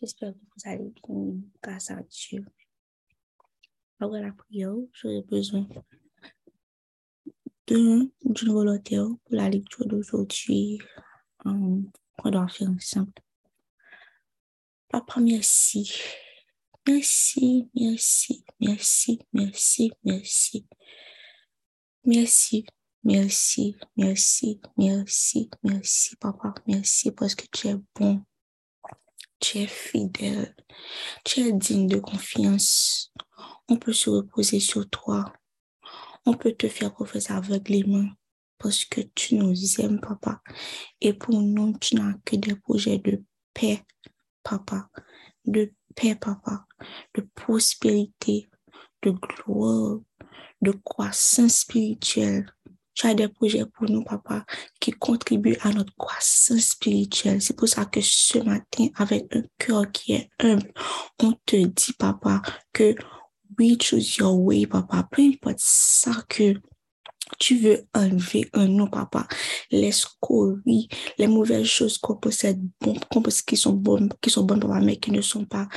J'espère que vous allez bien grâce à Dieu. Après la prière, j'aurai besoin d'une volontaire pour la lecture d'aujourd'hui. On doit faire ensemble. Papa, merci. Merci, merci, merci, merci, merci. Merci, merci, merci, merci, merci, papa. Merci parce que tu es bon. Tu es fidèle. Tu es digne de confiance. On peut se reposer sur toi. On peut te faire confiance aveuglément parce que tu nous aimes, papa. Et pour nous, tu n'as que des projets de paix, papa. De paix, papa. De prospérité, de gloire, de croissance spirituelle. Tu as des projets pour nous, papa, qui contribuent à notre croissance spirituelle. C'est pour ça que ce matin, avec un cœur qui est humble, on te dit, papa, que we choose your way, papa. Peu importe ça que tu veux enlever un nous, papa. Les scories, les mauvaises choses qu'on possède, bon, qui sont bonnes, qui sont bonnes, papa, mais qui ne sont pas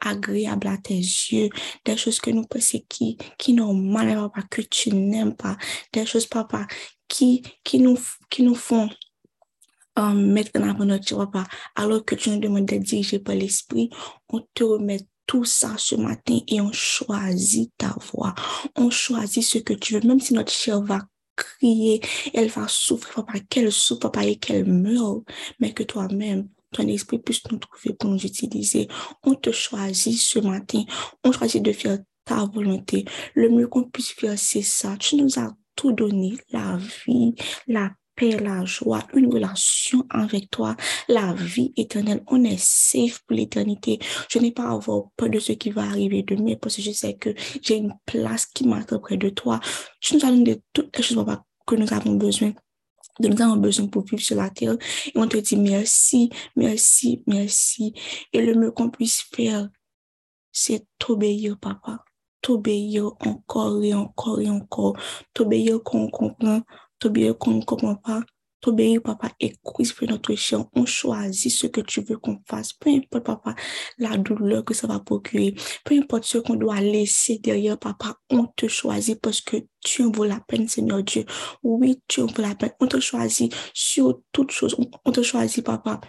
agréables à tes yeux. Des choses que nous pensons qui, qui mal, papa, que tu n'aimes pas. Des choses, papa, qui, qui nous, qui nous font um, mettre en avant notre papa, alors que tu nous demandes d'être dirigé par l'esprit, on te remet tout ça ce matin et on choisit ta voix. On choisit ce que tu veux, même si notre chair va crier, elle va souffrir, papa, qu'elle souffre, papa, et qu'elle meure, mais que toi-même, ton esprit puisse nous trouver pour nous utiliser. On te choisit ce matin. On choisit de faire ta volonté. Le mieux qu'on puisse faire, c'est ça. Tu nous as tout donné, la vie, la paix, la joie, une relation avec toi, la vie éternelle. On est safe pour l'éternité. Je n'ai pas à avoir peur de ce qui va arriver demain parce que je sais que j'ai une place qui m'attend près de toi. Tu nous as donné toutes les choses que nous avons besoin de nous avons besoin pour vivre sur la terre. Et on te dit merci, merci, merci. Et le mieux qu'on puisse faire, c'est t'obéir, papa. T'obéir encore et encore et encore. T'obéir qu'on comprend t'obéir qu'on ne comprend pas, t'obéir, papa, et crisper notre chien. On choisit ce que tu veux qu'on fasse. Peu importe, papa, la douleur que ça va procurer. Peu importe ce qu'on doit laisser derrière, papa, on te choisit parce que tu en vaut la peine, Seigneur Dieu. Oui, tu en vaut la peine. On te choisit sur toutes choses. On te choisit, papa.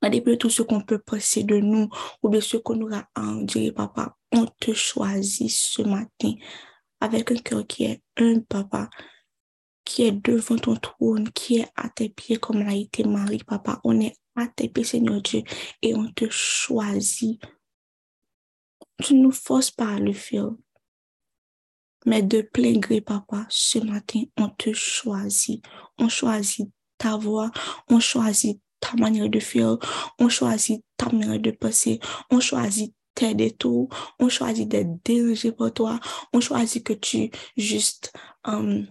À dépit de tout ce qu'on peut passer de nous ou bien ce qu'on aura à en dire, papa, on te choisit ce matin avec un cœur qui est un, papa qui est devant ton trône, qui est à tes pieds comme l'a été Marie, papa. On est à tes pieds, Seigneur Dieu, et on te choisit. Tu ne nous forces pas à le faire. Mais de plein gré, papa, ce matin, on te choisit. On choisit ta voix, on choisit ta manière de faire, on choisit ta manière de passer, on choisit tes détours, on choisit d'être dirigé par toi, on choisit que tu juste... Um,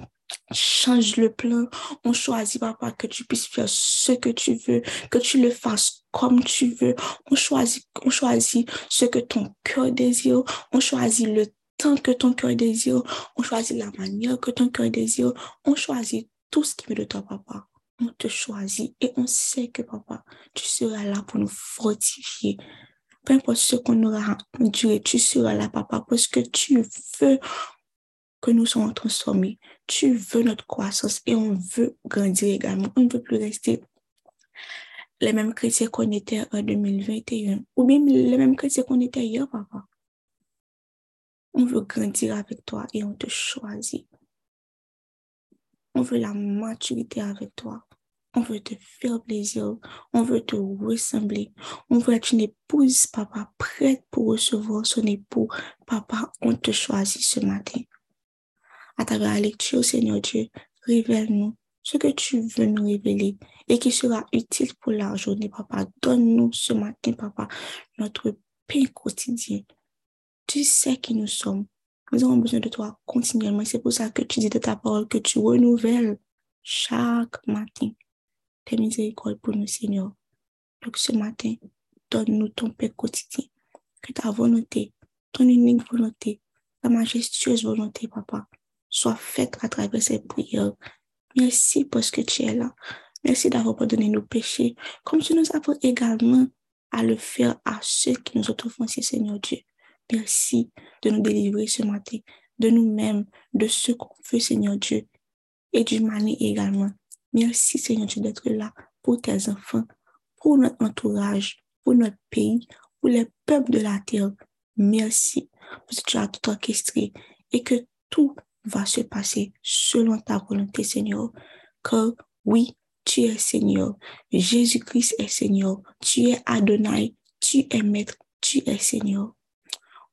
change le plan. On choisit, papa, que tu puisses faire ce que tu veux, que tu le fasses comme tu veux. On choisit, on choisit ce que ton cœur désire. On choisit le temps que ton cœur désire. On choisit la manière que ton cœur désire. On choisit tout ce qui veut de toi, papa. On te choisit et on sait que, papa, tu seras là pour nous fortifier. Peu importe ce qu'on aura enduré, tu seras là, papa, parce que tu veux que nous soyons transformés. Tu veux notre croissance et on veut grandir également. On ne veut plus rester les mêmes chrétiens qu'on était en 2021 ou bien les mêmes chrétiens qu'on était hier, papa. On veut grandir avec toi et on te choisit. On veut la maturité avec toi. On veut te faire plaisir. On veut te ressembler. On veut être une épouse, papa, prête pour recevoir son époux. Papa, on te choisit ce matin à travers la lecture, Seigneur Dieu, révèle-nous ce que tu veux nous révéler et qui sera utile pour la journée, Papa. Donne-nous ce matin, Papa, notre pain quotidien. Tu sais qui nous sommes. Nous avons besoin de toi continuellement. C'est pour ça que tu dis de ta parole que tu renouvelles chaque matin tes miséricordes pour nous, Seigneur. Donc ce matin, donne-nous ton pain quotidien. Que ta volonté, ton unique volonté, ta majestueuse volonté, Papa, soit faite à travers ces prières. Merci parce que tu es là. Merci d'avoir pardonné nos péchés, comme tu nous as également à le faire à ceux qui nous ont offensés, Seigneur Dieu. Merci de nous délivrer ce matin, de nous-mêmes, de ce qu'on fait, Seigneur Dieu, et du mani également. Merci, Seigneur Dieu, d'être là pour tes enfants, pour notre entourage, pour notre pays, pour les peuples de la terre. Merci parce que tu as tout orchestré et que tout va se passer selon ta volonté, Seigneur. Car oui, tu es Seigneur. Jésus-Christ est Seigneur. Tu es Adonai. Tu es Maître. Tu es Seigneur.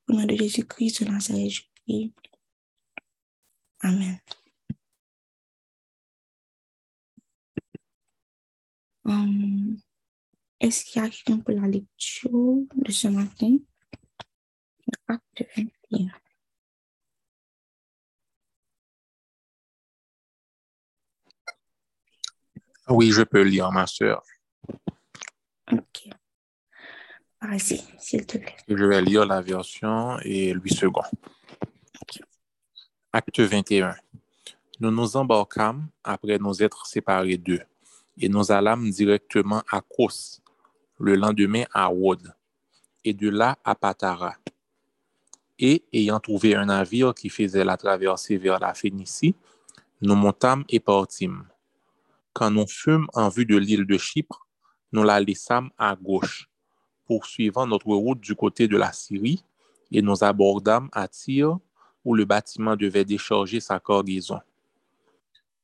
Au nom de Jésus-Christ de Nazareth, je prie. Amen. Um, Est-ce qu'il y a quelqu'un pour la lecture de ce matin? Acte 21. Oui, je peux lire, ma soeur. Ok. Vas-y, s'il te plaît. Je vais lire la version et lui second. Acte 21. Nous nous embarquâmes après nous être séparés d'eux et nous allâmes directement à Kos, le lendemain à Wod, et de là à Patara. Et ayant trouvé un navire qui faisait la traversée vers la Phénicie, nous montâmes et partîmes. Quand nous fûmes en vue de l'île de Chypre, nous la laissâmes à gauche, poursuivant notre route du côté de la Syrie, et nous abordâmes à Tyr, où le bâtiment devait décharger sa cargaison.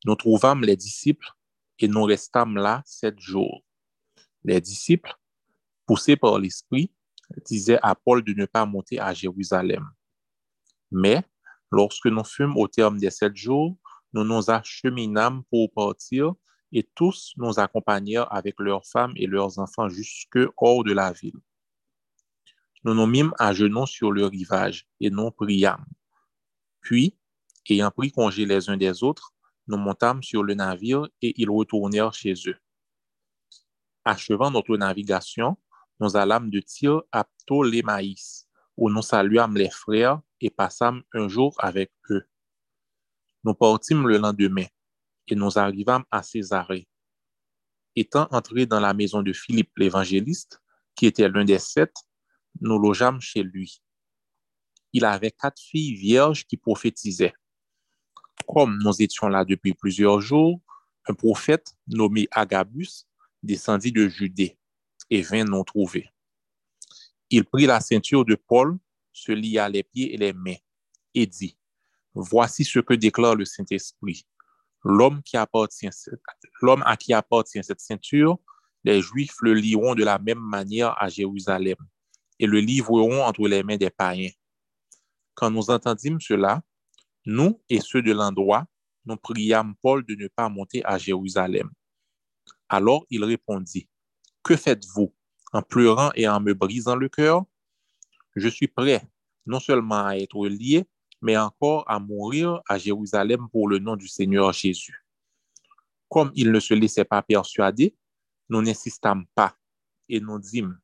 Nous trouvâmes les disciples et nous restâmes là sept jours. Les disciples, poussés par l'Esprit, disaient à Paul de ne pas monter à Jérusalem. Mais, lorsque nous fûmes au terme des sept jours, nous nous acheminâmes pour partir et tous nous accompagnèrent avec leurs femmes et leurs enfants jusque hors de la ville. Nous nous mîmes à genoux sur le rivage et nous priâmes. Puis, ayant pris congé les uns des autres, nous montâmes sur le navire et ils retournèrent chez eux. Achevant notre navigation, nous allâmes de Tyr à Ptolémaïs, où nous saluâmes les frères et passâmes un jour avec eux. Nous partîmes le lendemain et nous arrivâmes à Césarée. Étant entrés dans la maison de Philippe l'évangéliste, qui était l'un des sept, nous logeâmes chez lui. Il avait quatre filles vierges qui prophétisaient. Comme nous étions là depuis plusieurs jours, un prophète nommé Agabus descendit de Judée et vint nous trouver. Il prit la ceinture de Paul, se lia les pieds et les mains et dit, Voici ce que déclare le Saint-Esprit. L'homme à qui appartient cette ceinture, les Juifs le lieront de la même manière à Jérusalem et le livreront entre les mains des païens. Quand nous entendîmes cela, nous et ceux de l'endroit, nous priâmes Paul de ne pas monter à Jérusalem. Alors il répondit, Que faites-vous en pleurant et en me brisant le cœur? Je suis prêt non seulement à être lié, mais encore à mourir à Jérusalem pour le nom du Seigneur Jésus. Comme il ne se laissait pas persuader, nous n'insistâmes pas et nous dîmes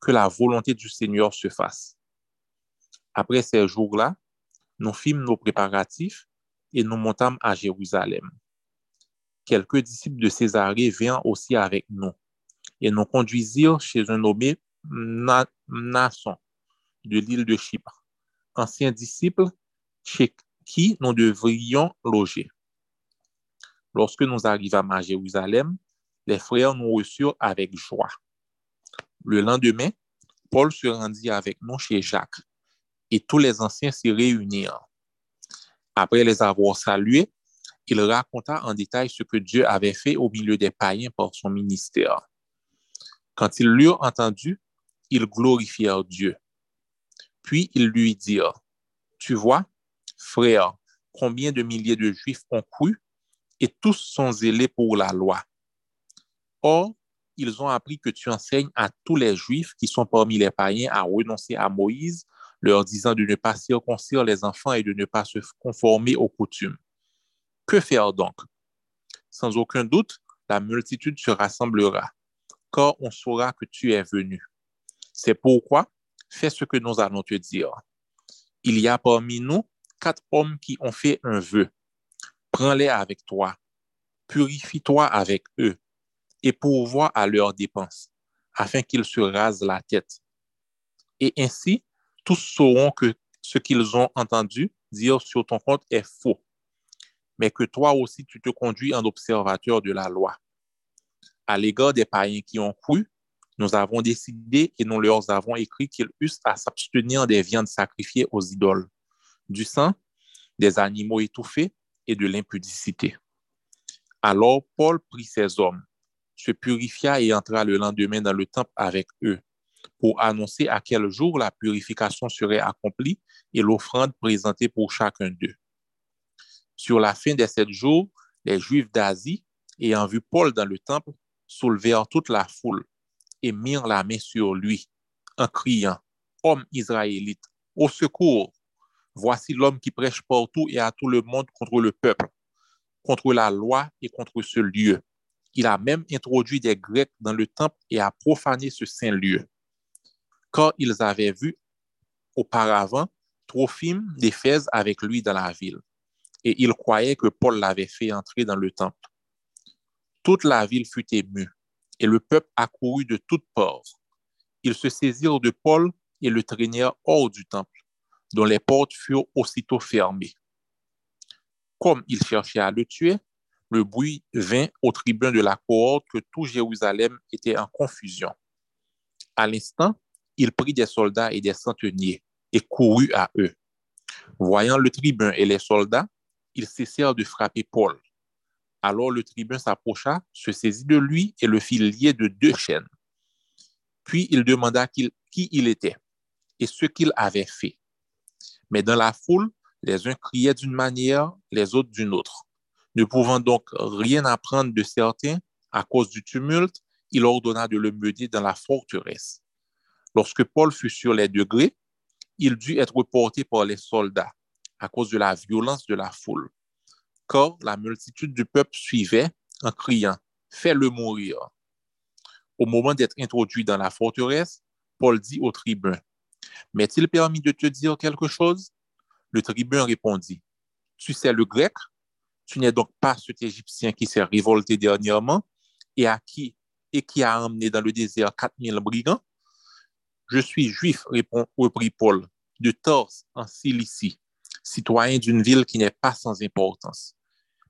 que la volonté du Seigneur se fasse. Après ces jours-là, nous fîmes nos préparatifs et nous montâmes à Jérusalem. Quelques disciples de Césarée vinrent aussi avec nous et nous conduisirent chez un nommé Nasson de l'île de Chypre, ancien disciple chez qui nous devrions loger. Lorsque nous arrivâmes à Jérusalem, les frères nous reçurent avec joie. Le lendemain, Paul se rendit avec nous chez Jacques et tous les anciens s'y réunirent. Après les avoir salués, il raconta en détail ce que Dieu avait fait au milieu des païens par son ministère. Quand ils l'eurent entendu, ils glorifièrent Dieu. Puis ils lui dirent, Tu vois, frère, combien de milliers de Juifs ont cru et tous sont zélés pour la loi. Or, ils ont appris que tu enseignes à tous les Juifs qui sont parmi les païens à renoncer à Moïse, leur disant de ne pas circoncire les enfants et de ne pas se conformer aux coutumes. Que faire donc? Sans aucun doute, la multitude se rassemblera, car on saura que tu es venu. C'est pourquoi, fais ce que nous allons te dire. Il y a parmi nous quatre hommes qui ont fait un vœu. Prends-les avec toi, purifie-toi avec eux et pourvois à leurs dépenses, afin qu'ils se rasent la tête. Et ainsi, tous sauront que ce qu'ils ont entendu dire sur ton compte est faux, mais que toi aussi tu te conduis en observateur de la loi. À l'égard des païens qui ont cru, nous avons décidé et nous leur avons écrit qu'ils eussent à s'abstenir des viandes sacrifiées aux idoles, du sang, des animaux étouffés et de l'impudicité. Alors Paul prit ses hommes, se purifia et entra le lendemain dans le temple avec eux pour annoncer à quel jour la purification serait accomplie et l'offrande présentée pour chacun d'eux. Sur la fin des sept jours, les Juifs d'Asie, ayant vu Paul dans le temple, soulevèrent toute la foule et mirent la main sur lui en criant, Homme israélite, au secours! Voici l'homme qui prêche partout et à tout le monde contre le peuple contre la loi et contre ce lieu. Il a même introduit des Grecs dans le temple et a profané ce saint lieu. Quand ils avaient vu auparavant Trophime d'Éphèse avec lui dans la ville, et ils croyaient que Paul l'avait fait entrer dans le temple. Toute la ville fut émue, et le peuple accourut de toutes parts. Ils se saisirent de Paul et le traînèrent hors du temple, dont les portes furent aussitôt fermées. Comme il cherchait à le tuer, le bruit vint au tribun de la cohorte que tout Jérusalem était en confusion. À l'instant, il prit des soldats et des centeniers et courut à eux. Voyant le tribun et les soldats, ils cessèrent de frapper Paul. Alors le tribun s'approcha, se saisit de lui et le fit lier de deux chaînes. Puis il demanda qui il était et ce qu'il avait fait. Mais dans la foule, les uns criaient d'une manière, les autres d'une autre. Ne pouvant donc rien apprendre de certains à cause du tumulte, il ordonna de le mener dans la forteresse. Lorsque Paul fut sur les degrés, il dut être porté par les soldats à cause de la violence de la foule. Car la multitude du peuple suivait en criant Fais-le mourir. Au moment d'être introduit dans la forteresse, Paul dit au tribun M'est-il permis de te dire quelque chose? Le tribun répondit, Tu sais le grec, tu n'es donc pas cet Égyptien qui s'est révolté dernièrement et, à qui, et qui a emmené dans le désert 4000 brigands? Je suis juif, répond, reprit Paul, de Torse en Cilicie, citoyen d'une ville qui n'est pas sans importance.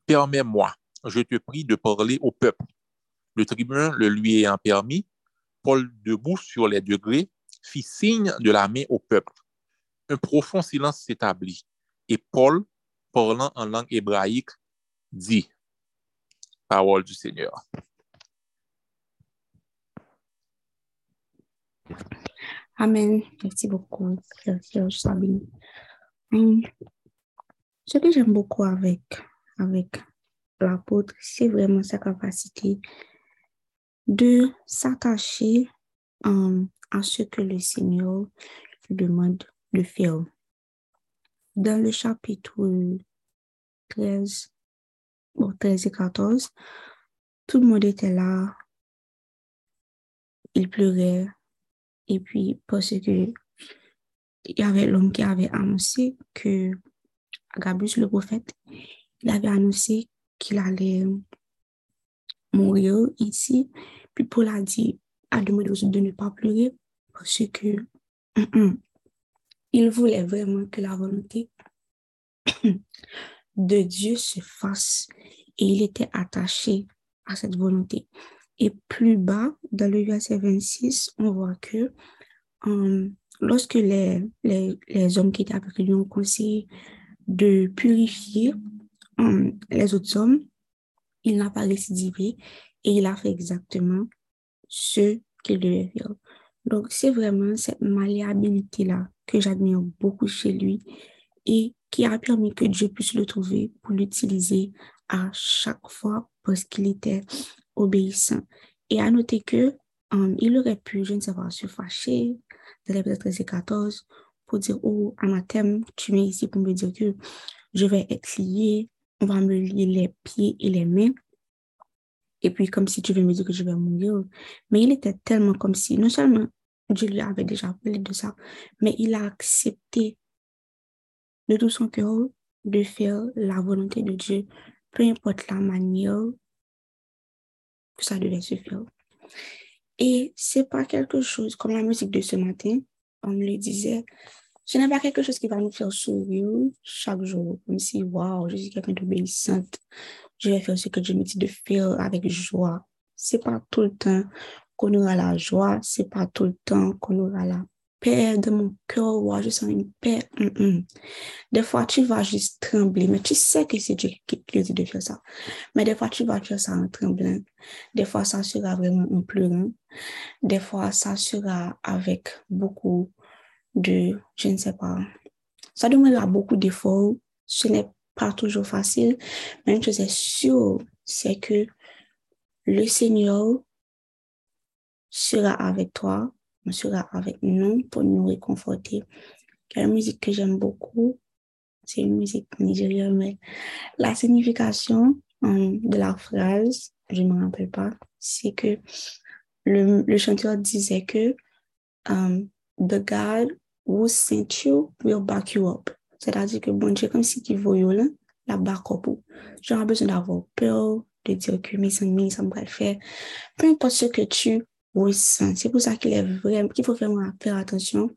Permets-moi, je te prie de parler au peuple. Le tribun le lui ayant permis, Paul, debout sur les degrés, fit signe de la main au peuple un profond silence s'établit et Paul, parlant en langue hébraïque, dit, parole du Seigneur. Amen. Merci beaucoup, Sabine. Ce que j'aime beaucoup avec, avec l'apôtre, c'est vraiment sa capacité de s'attacher hum, à ce que le Seigneur lui demande le film. Dans le chapitre 13, 13 et 14, tout le monde était là. Il pleurait. Et puis, parce que il y avait l'homme qui avait annoncé que Gabriel, le prophète, il avait annoncé qu'il allait mourir ici. Puis Paul a dit, à autres de ne pas pleurer parce que il voulait vraiment que la volonté de Dieu se fasse et il était attaché à cette volonté. Et plus bas, dans le verset 26, on voit que um, lorsque les, les, hommes qui étaient avec lui ont conseillé de purifier um, les autres hommes, il n'a pas récidivé et il a fait exactement ce qu'il devait faire. Donc, c'est vraiment cette malléabilité-là que j'admire beaucoup chez lui et qui a permis que Dieu puisse le trouver pour l'utiliser à chaque fois parce qu'il était obéissant. Et à noter que um, il aurait pu, je ne sais pas, se fâcher dans les 13 et 14 pour dire, oh, anathème, tu viens ici pour me dire que je vais être lié, on va me lier les pieds et les mains. Et puis, comme si tu veux me dire que je vais mourir. Mais il était tellement comme si, non seulement Dieu lui avait déjà parlé de ça, mais il a accepté de tout son cœur de faire la volonté de Dieu, peu importe la manière que ça devait se faire. Et c'est pas quelque chose comme la musique de ce matin, on me le disait, ce n'est pas quelque chose qui va nous faire sourire chaque jour, comme si, waouh, je suis quelqu'un d'obéissante, je vais faire ce que je me dis de faire avec joie. C'est pas tout le temps qu'on aura la joie, c'est pas tout le temps qu'on aura la paix de mon cœur, ouais, je sens une paix. Des fois, tu vas juste trembler, mais tu sais que c'est Dieu qui te dit de faire ça. Mais des fois, tu vas faire ça en tremblant. Des fois, ça sera vraiment en pleurant. Des fois, ça sera avec beaucoup de, je ne sais pas, ça demandera beaucoup d'efforts. Ce n'est pas toujours facile, mais une chose est sûre, c'est que le Seigneur sera avec toi sera avec nous pour nous réconforter. La musique que j'aime beaucoup, c'est une musique nigérienne, mais la signification um, de la phrase, je ne me rappelle pas, c'est que le, chanteur disait que um, The God who sent you will back you up. C'est-à-dire que bon Dieu, comme si qui voyait là, la back up. J'aurais besoin d'avoir peur, de dire que mes amis, ça me va le faire. Peu importe ce que tu oui, c'est pour ça qu'il est vraiment, qu'il faut vraiment faire attention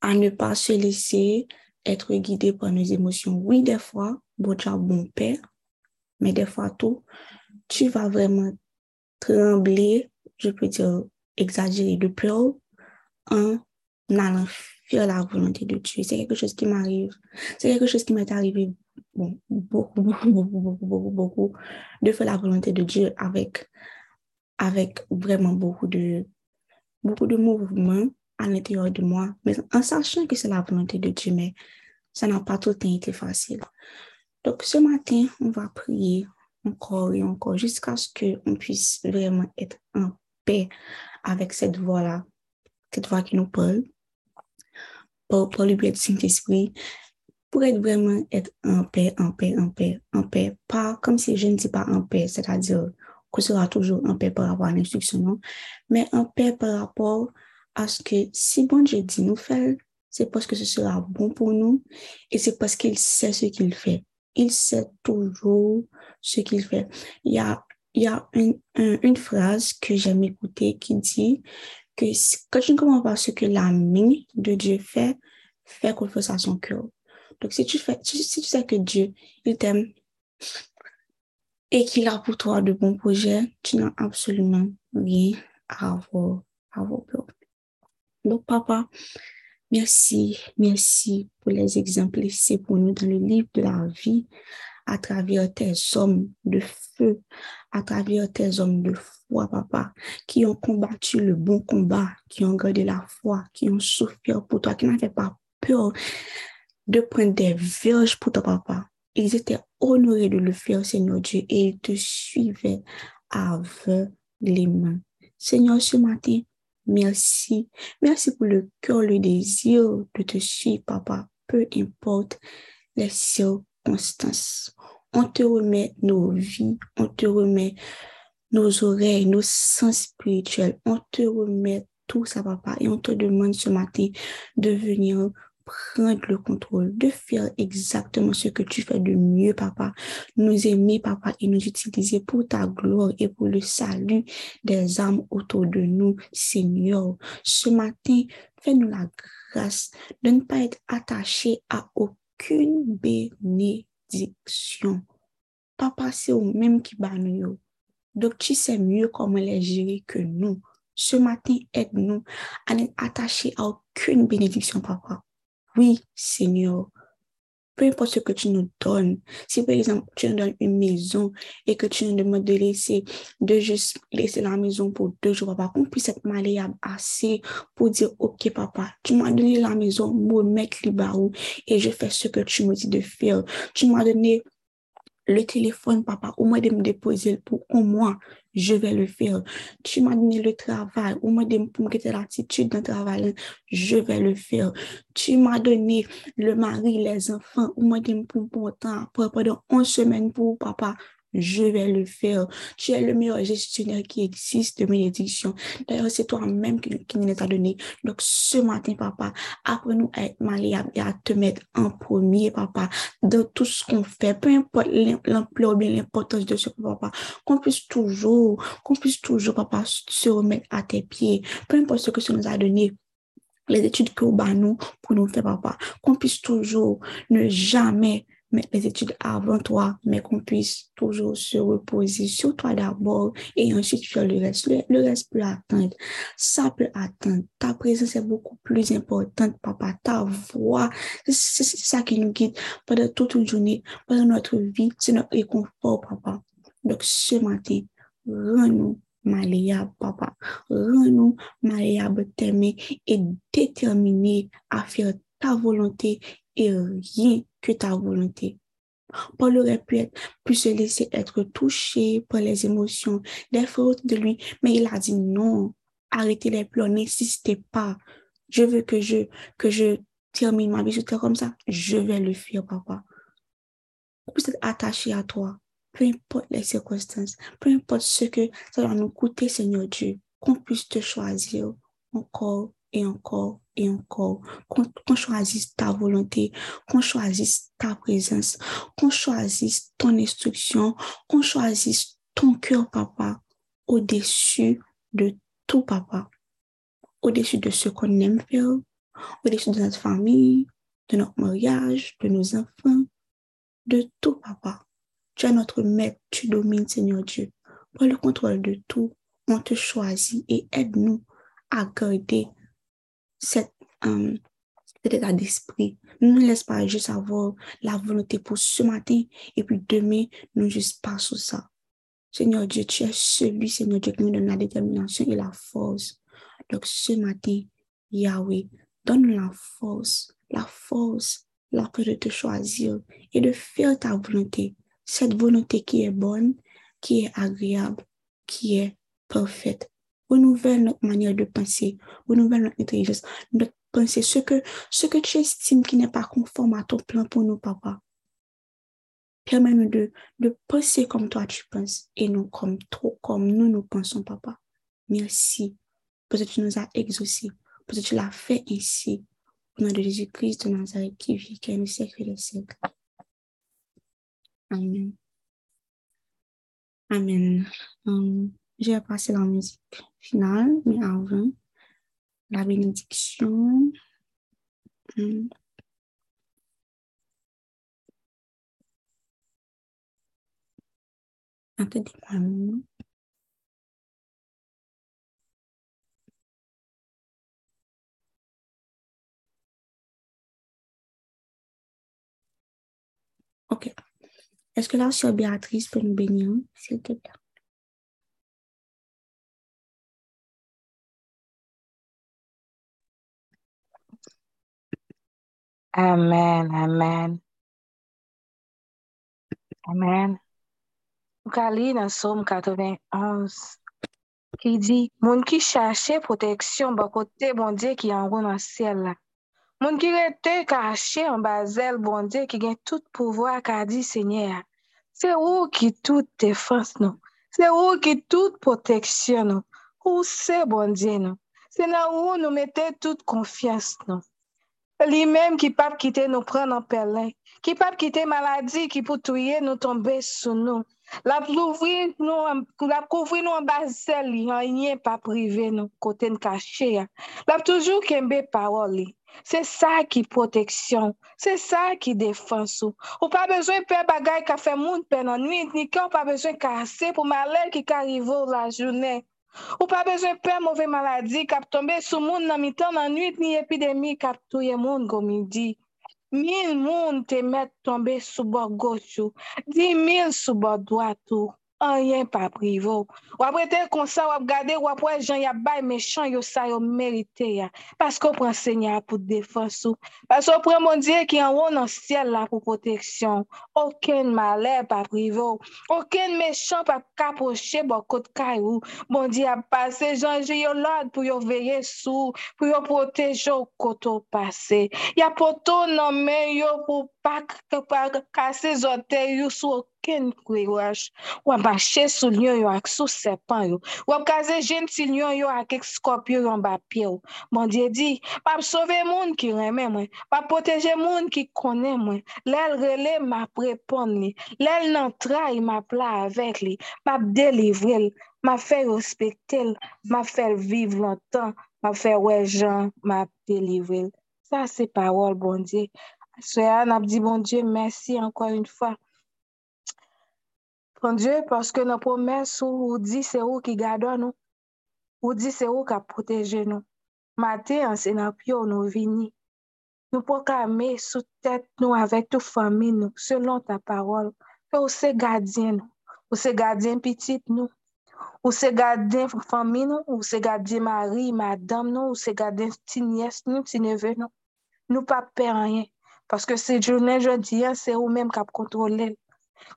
à ne pas se laisser être guidé par nos émotions. Oui, des fois, bon, tu as bon père, mais des fois, tout, tu vas vraiment trembler, je peux dire exagérer de peur en allant faire la volonté de Dieu. C'est quelque chose qui m'arrive. C'est quelque chose qui m'est arrivé bon, beaucoup, beaucoup, beaucoup, beaucoup, beaucoup, beaucoup, de faire la volonté de Dieu avec avec vraiment beaucoup de, beaucoup de mouvements à l'intérieur de moi, mais en sachant que c'est la volonté de Dieu, mais ça n'a pas tout le temps été facile. Donc, ce matin, on va prier encore et encore jusqu'à ce qu'on puisse vraiment être en paix avec cette voix-là, cette voix qui nous parle, pour, pour le du Saint-Esprit, pour être vraiment être en paix, en paix, en paix, en paix. Pas comme si je ne dis pas en paix, c'est-à-dire qu'on sera toujours en paix par rapport à l'instruction, mais en paix par rapport à ce que si bon Dieu dit nous faire, c'est parce que ce sera bon pour nous et c'est parce qu'il sait ce qu'il fait. Il sait toujours ce qu'il fait. Il y a, il y a une, une phrase que j'aime écouter qui dit que quand tu ne comprends pas ce que la de Dieu fait, fais confiance à son cœur. Donc, si tu, fais, si tu sais que Dieu, il t'aime, et qu'il a pour toi de bons projets, tu n'as absolument rien à avoir, à peur. Donc, papa, merci, merci pour les exemples laissés pour nous dans le livre de la vie, à travers tes hommes de feu, à travers tes hommes de foi, papa, qui ont combattu le bon combat, qui ont gardé la foi, qui ont souffert pour toi, qui n'avaient pas peur de prendre des verges pour toi, papa. Ils étaient honorés de le faire, Seigneur Dieu, et ils te suivaient aveuglément. Seigneur, ce matin, merci. Merci pour le cœur, le désir de te suivre, Papa, peu importe les circonstances. On te remet nos vies, on te remet nos oreilles, nos sens spirituels. On te remet tout ça, Papa, et on te demande ce matin de venir prendre le contrôle, de faire exactement ce que tu fais de mieux, papa. Nous aimer, papa, et nous utiliser pour ta gloire et pour le salut des âmes autour de nous, Seigneur. Ce matin, fais-nous la grâce de ne pas être attaché à aucune bénédiction. Papa, c'est au même qui bat nous. Donc, tu sais mieux comment les gérer que nous. Ce matin, aide-nous à n'être attachés à aucune bénédiction, papa. Oui, Seigneur, peu importe ce que tu nous donnes, si par exemple tu nous donnes une maison et que tu nous demandes de laisser, de juste laisser la maison pour deux jours, papa, qu'on puisse être malléable assez pour dire, OK, papa, tu m'as donné la maison, moi, mettre barreaux et je fais ce que tu me dis de faire. Tu m'as donné le téléphone, papa, au moins de me déposer pour au moins, je vais le faire. Tu m'as donné le travail, au moins de me quitter l'attitude d'un travail, je vais le faire. Tu m'as donné le mari, les enfants, au moins de me pour temps, pendant 11 semaines pour papa, je vais le faire. Tu es le meilleur gestionnaire qui existe de bénédiction. D'ailleurs, c'est toi-même qui, nous a donné. Donc, ce matin, papa, apprends-nous à être malléable et à te mettre en premier, papa, dans tout ce qu'on fait, peu importe l'ampleur ou bien l'importance de ce papa, qu'on puisse toujours, qu'on puisse toujours, papa, se remettre à tes pieds, peu importe ce que tu nous a donné les études que nous pour nous faire, papa, qu'on puisse toujours ne jamais mettre les études avant toi, mais qu'on puisse toujours se reposer sur toi d'abord et ensuite faire le reste. Le, reste peut attendre. Ça peut attendre. Ta présence est beaucoup plus importante, papa. Ta voix, c'est ça qui nous guide pendant toute une journée, pendant notre vie. C'est notre réconfort, papa. Donc, ce matin, rends-nous papa. Rends-nous malléable, t'aimer et déterminé à faire ta volonté et rien que ta volonté. Paul aurait pu, être, pu se laisser être touché par les émotions, des fautes de lui, mais il a dit non, arrêtez les pleurs, n'insistez pas. Je veux que je, que je termine ma vie comme ça. Je vais le faire, papa. Vous êtes attaché à toi, peu importe les circonstances, peu importe ce que ça va nous coûter, Seigneur Dieu, qu'on puisse te choisir encore et encore et encore, qu'on choisisse ta volonté, qu'on choisisse ta présence, qu'on choisisse ton instruction, qu'on choisisse ton cœur, papa, au-dessus de tout, papa, au-dessus de ce qu'on aime faire, au-dessus de notre famille, de notre mariage, de nos enfants, de tout, papa. Tu es notre maître, tu domines, Seigneur Dieu. Pour le contrôle de tout, on te choisit et aide-nous à garder cet état d'esprit. Ne nous laisse pas juste avoir la volonté pour ce matin et puis demain, nous juste pas sur ça. Seigneur Dieu, tu es celui, Seigneur Dieu, qui nous donne la détermination et la force. Donc ce matin, Yahweh, donne la force, la force, la force de te choisir et de faire ta volonté cette volonté qui est bonne, qui est agréable, qui est parfaite. Renouvelle notre manière de penser, renouvelle notre intelligence, notre pensée, ce que, ce que tu estimes qui n'est pas conforme à ton plan pour nous, papa. Permets-nous de, de penser comme toi tu penses et non comme trop comme nous nous pensons, papa. Merci parce que tu nous as exaucés, parce que tu l'as fait ainsi. Au nom de Jésus-Christ de Nazareth qui vit, qui est le siècle et les siècles. Amen. Amen. Um, je vais passer la musique finale, mais avant, la bénédiction. Um, Attendez-moi. OK. Est-ce que la sœur Béatrice peut nous bénir, s'il te plaît? Amen, amen. Amen. Ou ka li nan som 91 ki di, moun ki chache proteksyon bakote bondye ki an roun an siel la. Moun ki rete kache an bazel bondye ki gen tout pouvoi ka di senye a. Se ou ki tout defans nou. Se ou ki tout proteksyon nou. Ou se bondye nou. Se nan ou nou mette tout konfians nou. Nous. Lui-même qui pas quitter nous prendre en pelin, qui pas quitter maladie qui peut tuer nous tomber sur nous. La couvrir nous, la couvrir nous en bazel, rien pas privé nous, côté caché. La toujours kembe parole. C'est ça qui protection. C'est ça qui défense. Ou pas besoin de faire qui fait moun peine en nuit, ni qu'on pas besoin de casser pour malheur qui arrive la journée. Ou pa bezwen pe mouve maladi kap tombe sou moun nan mitan nan nwit ni epidemi kap touye moun gomidi. Mil moun te met tombe sou bo gochou, di mil sou bo doatou. Rien pas privé. Ou après te comme ça, ou regarder ou après gens y a méchant yo ça yo mérité ya. Parce qu'on prend Seigneur pour défense Parce qu'on prend mon Dieu qui en haut dans ciel là pour protection. Aucun malheur pas privé. Aucun méchant pas capocher bon côté caillou. Mon Dieu a passé Jean l'ordre pour yo veiller sous, pour yo protéger au côté passé. Y a poto non mais yo pour pas casser zote yo sous ken kwe waj. Wap bache sou lion yo ak sou sepan yo. Wap kaze jentil lion yo ak ek skopyo yon bapye yo. Bon diye di, pap sove moun ki reme mwen. Pap poteje moun ki kone mwen. Lel rele map repon li. Lel nan trai map la avek li. Pap delivre li. Map fe respekte li. Map fe vive lontan. Map fe wejan. Map delivre li. Sa se parol bon diye. Soya an ap di bon diye mersi ankon yon fwa. Dieu, parce que nos promesses ou dit c'est où qui garde nous. Ou dit c'est où qui nous. Matin, c'est dans nous vini. Nous proclamer sous tête nous avec toute famille nous, selon ta parole. Que vous c'est gardien nous. Ou c'est gardien petit nous. Ou c'est gardien famille nous. Ou c'est gardien mari, madame nous. Ou c'est gardien petit nièce nous, petit neveu nous. Nous pas peur rien. Parce que cette journée, je dis, c'est vous-même qui contrôlé.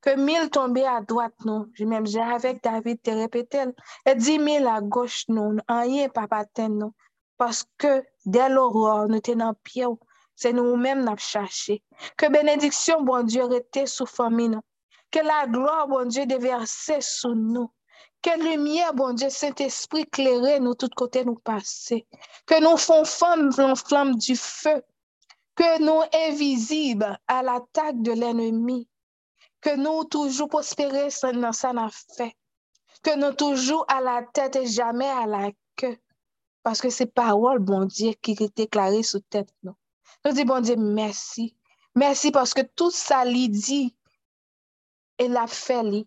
Que mille tombent à droite, non. Même j'ai avec David te répété. Et dix mille à gauche, non. Rien pas patin, non. Parce que dès l'aurore, nous sommes en pied. C'est nous-mêmes avons cherché. Que bénédiction, bon Dieu, était sous famille. Que la gloire, bon Dieu, déverser sous nous. Que lumière, bon Dieu, Saint-Esprit, éclairer nous, tout côté nous passer. Que nous font flamme, flamme du feu que nous invisibles à l'attaque de l'ennemi, que nous toujours prospérer dans ça n'a fait, que nous toujours à la tête et jamais à la queue, parce que c'est parole, bon Dieu, qui est déclarée sous tête nous. Nous disons, bon Dieu, merci. Merci parce que tout ça lui dit, et l'a fait,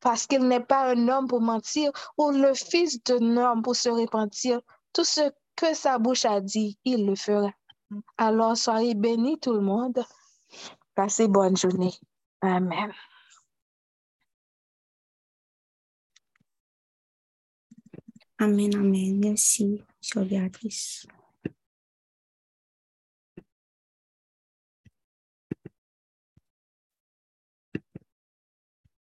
parce qu'il n'est pas un homme pour mentir, ou le fils d'un homme pour se repentir. Tout ce que sa bouche a dit, il le fera. Alors, soyez bénis tout le monde. Passez bonne journée. Amen. Amen, amen. Merci, Sœur Béatrice.